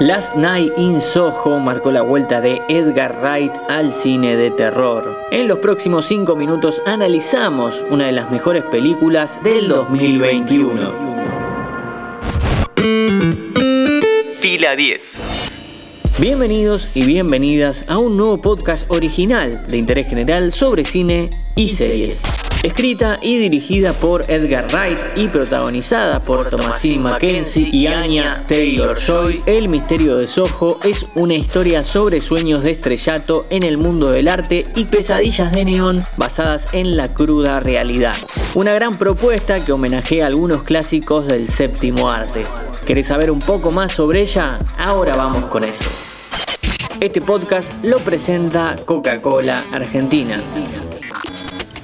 Last Night in Soho marcó la vuelta de Edgar Wright al cine de terror. En los próximos 5 minutos analizamos una de las mejores películas del 2021. Fila 10. Bienvenidos y bienvenidas a un nuevo podcast original de interés general sobre cine y series. Escrita y dirigida por Edgar Wright y protagonizada por Thomasine Mackenzie y Anya Taylor-Joy, El misterio de Soho es una historia sobre sueños de estrellato en el mundo del arte y pesadillas de neón basadas en la cruda realidad. Una gran propuesta que homenajea a algunos clásicos del séptimo arte. ¿Querés saber un poco más sobre ella? Ahora vamos con eso. Este podcast lo presenta Coca-Cola Argentina.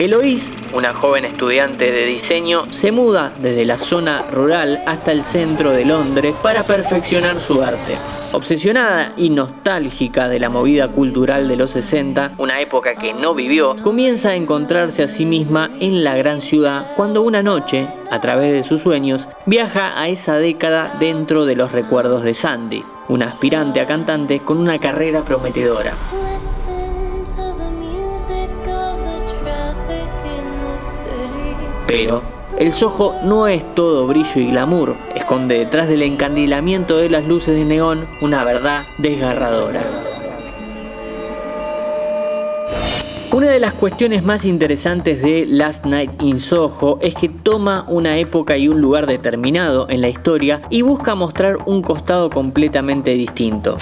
Eloís, una joven estudiante de diseño, se muda desde la zona rural hasta el centro de Londres para perfeccionar su arte. Obsesionada y nostálgica de la movida cultural de los 60, una época que no vivió, comienza a encontrarse a sí misma en la gran ciudad cuando una noche, a través de sus sueños, viaja a esa década dentro de los recuerdos de Sandy, una aspirante a cantante con una carrera prometedora. Pero el Soho no es todo brillo y glamour, esconde detrás del encandilamiento de las luces de neón una verdad desgarradora. Una de las cuestiones más interesantes de Last Night in Soho es que toma una época y un lugar determinado en la historia y busca mostrar un costado completamente distinto.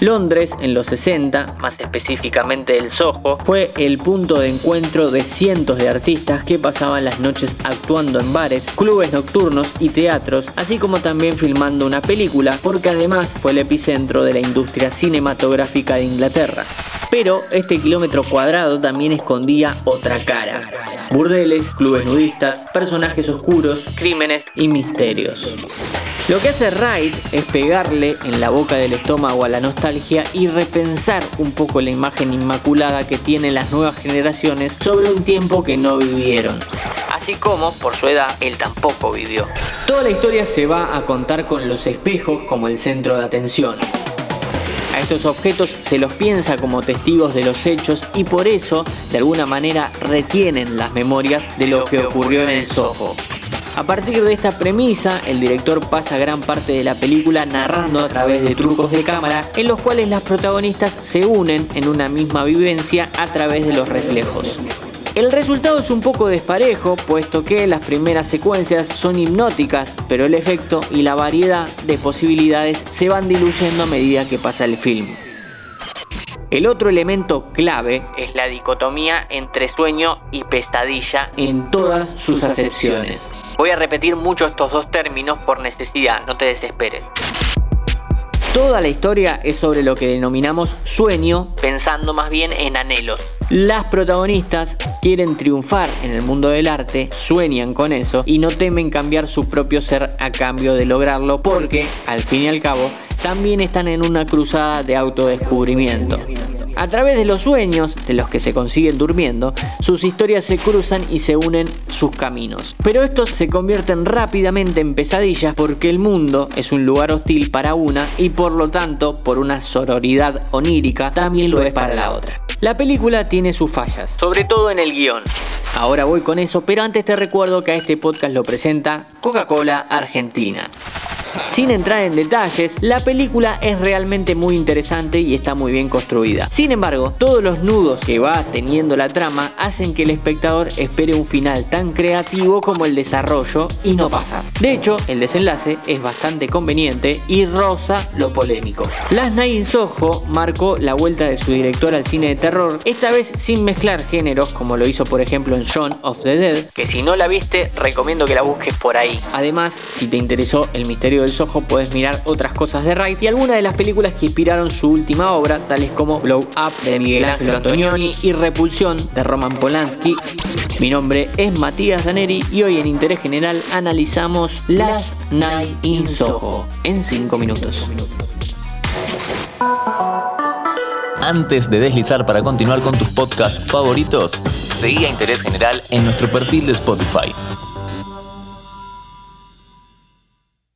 Londres, en los 60, más específicamente el Soho, fue el punto de encuentro de cientos de artistas que pasaban las noches actuando en bares, clubes nocturnos y teatros, así como también filmando una película, porque además fue el epicentro de la industria cinematográfica de Inglaterra. Pero este kilómetro cuadrado también escondía otra cara. Burdeles, clubes nudistas, personajes oscuros, crímenes y misterios. Lo que hace Wright es pegarle en la boca del estómago a la nostalgia y repensar un poco la imagen inmaculada que tienen las nuevas generaciones sobre un tiempo que no vivieron. Así como, por su edad, él tampoco vivió. Toda la historia se va a contar con los espejos como el centro de atención. A estos objetos se los piensa como testigos de los hechos y por eso, de alguna manera, retienen las memorias de lo que ocurrió en el Soho. A partir de esta premisa, el director pasa gran parte de la película narrando a través de trucos de cámara en los cuales las protagonistas se unen en una misma vivencia a través de los reflejos. El resultado es un poco desparejo, puesto que las primeras secuencias son hipnóticas, pero el efecto y la variedad de posibilidades se van diluyendo a medida que pasa el film. El otro elemento clave es la dicotomía entre sueño y pesadilla en todas sus acepciones. Voy a repetir mucho estos dos términos por necesidad, no te desesperes. Toda la historia es sobre lo que denominamos sueño, pensando más bien en anhelos. Las protagonistas quieren triunfar en el mundo del arte, sueñan con eso y no temen cambiar su propio ser a cambio de lograrlo porque, al fin y al cabo, también están en una cruzada de autodescubrimiento. A través de los sueños, de los que se consiguen durmiendo, sus historias se cruzan y se unen sus caminos. Pero estos se convierten rápidamente en pesadillas porque el mundo es un lugar hostil para una y por lo tanto, por una sororidad onírica, también lo es para la otra. La película tiene sus fallas, sobre todo en el guion. Ahora voy con eso, pero antes te recuerdo que a este podcast lo presenta Coca-Cola Argentina. Sin entrar en detalles, la película es realmente muy interesante y está muy bien construida. Sin embargo, todos los nudos que va teniendo la trama hacen que el espectador espere un final tan creativo como el desarrollo y no pasa. De hecho, el desenlace es bastante conveniente y roza lo polémico. Last Night in marcó la vuelta de su director al cine de terror, esta vez sin mezclar géneros como lo hizo por ejemplo en Shaun of the Dead, que si no la viste recomiendo que la busques por ahí. Además, si te interesó el misterio del Soho, puedes mirar otras cosas de Wright y algunas de las películas que inspiraron su última obra, tales como Blow Up de Miguel Ángel Antonioni y Repulsión de Roman Polanski. Mi nombre es Matías Daneri y hoy en Interés General analizamos Last Night in Soho en 5 minutos. Antes de deslizar para continuar con tus podcasts favoritos, seguí a Interés General en nuestro perfil de Spotify.